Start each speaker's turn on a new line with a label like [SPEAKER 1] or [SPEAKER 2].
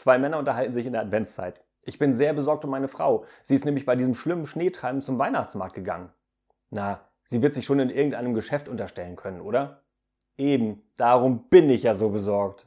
[SPEAKER 1] Zwei Männer unterhalten sich in der Adventszeit. Ich bin sehr besorgt um meine Frau. Sie ist nämlich bei diesem schlimmen Schneetreiben zum Weihnachtsmarkt gegangen. Na, sie wird sich schon in irgendeinem Geschäft unterstellen können, oder? Eben, darum bin ich ja so besorgt.